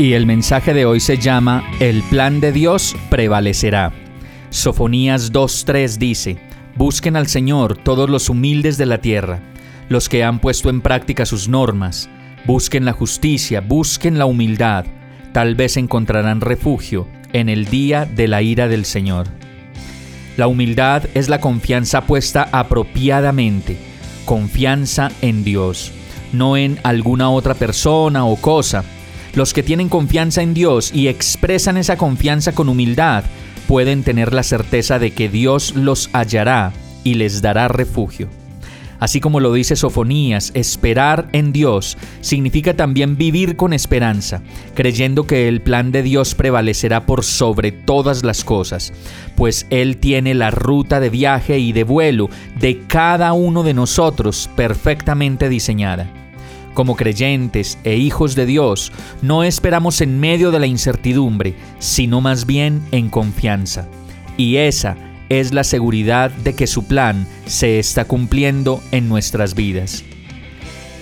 Y el mensaje de hoy se llama El plan de Dios prevalecerá. Sofonías 2.3 dice, Busquen al Señor todos los humildes de la tierra, los que han puesto en práctica sus normas. Busquen la justicia, busquen la humildad. Tal vez encontrarán refugio en el día de la ira del Señor. La humildad es la confianza puesta apropiadamente, confianza en Dios, no en alguna otra persona o cosa. Los que tienen confianza en Dios y expresan esa confianza con humildad pueden tener la certeza de que Dios los hallará y les dará refugio. Así como lo dice Sofonías, esperar en Dios significa también vivir con esperanza, creyendo que el plan de Dios prevalecerá por sobre todas las cosas, pues Él tiene la ruta de viaje y de vuelo de cada uno de nosotros perfectamente diseñada. Como creyentes e hijos de Dios, no esperamos en medio de la incertidumbre, sino más bien en confianza. Y esa es la seguridad de que su plan se está cumpliendo en nuestras vidas.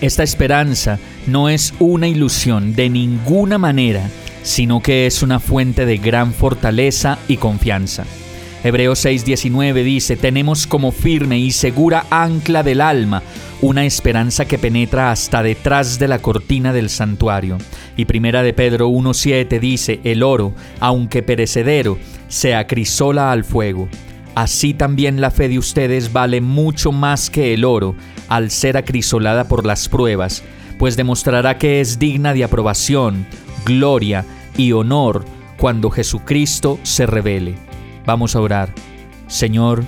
Esta esperanza no es una ilusión de ninguna manera, sino que es una fuente de gran fortaleza y confianza. Hebreos 6:19 dice, tenemos como firme y segura ancla del alma una esperanza que penetra hasta detrás de la cortina del santuario. Y primera de Pedro 1.7 dice, el oro, aunque perecedero, se acrisola al fuego. Así también la fe de ustedes vale mucho más que el oro, al ser acrisolada por las pruebas, pues demostrará que es digna de aprobación, gloria y honor cuando Jesucristo se revele. Vamos a orar. Señor,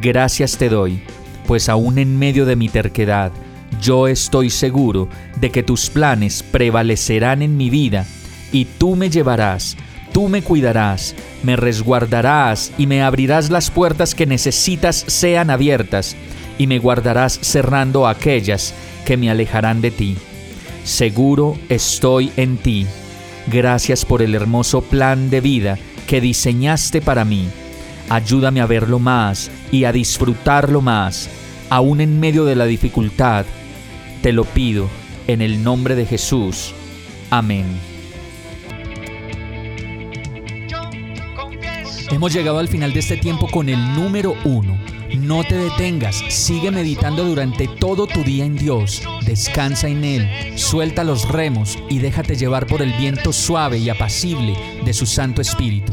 gracias te doy pues aún en medio de mi terquedad, yo estoy seguro de que tus planes prevalecerán en mi vida y tú me llevarás, tú me cuidarás, me resguardarás y me abrirás las puertas que necesitas sean abiertas y me guardarás cerrando aquellas que me alejarán de ti. Seguro estoy en ti. Gracias por el hermoso plan de vida que diseñaste para mí Ayúdame a verlo más y a disfrutarlo más, aún en medio de la dificultad. Te lo pido en el nombre de Jesús. Amén. Hemos llegado al final de este tiempo con el número uno. No te detengas, sigue meditando durante todo tu día en Dios, descansa en Él, suelta los remos y déjate llevar por el viento suave y apacible de su Santo Espíritu.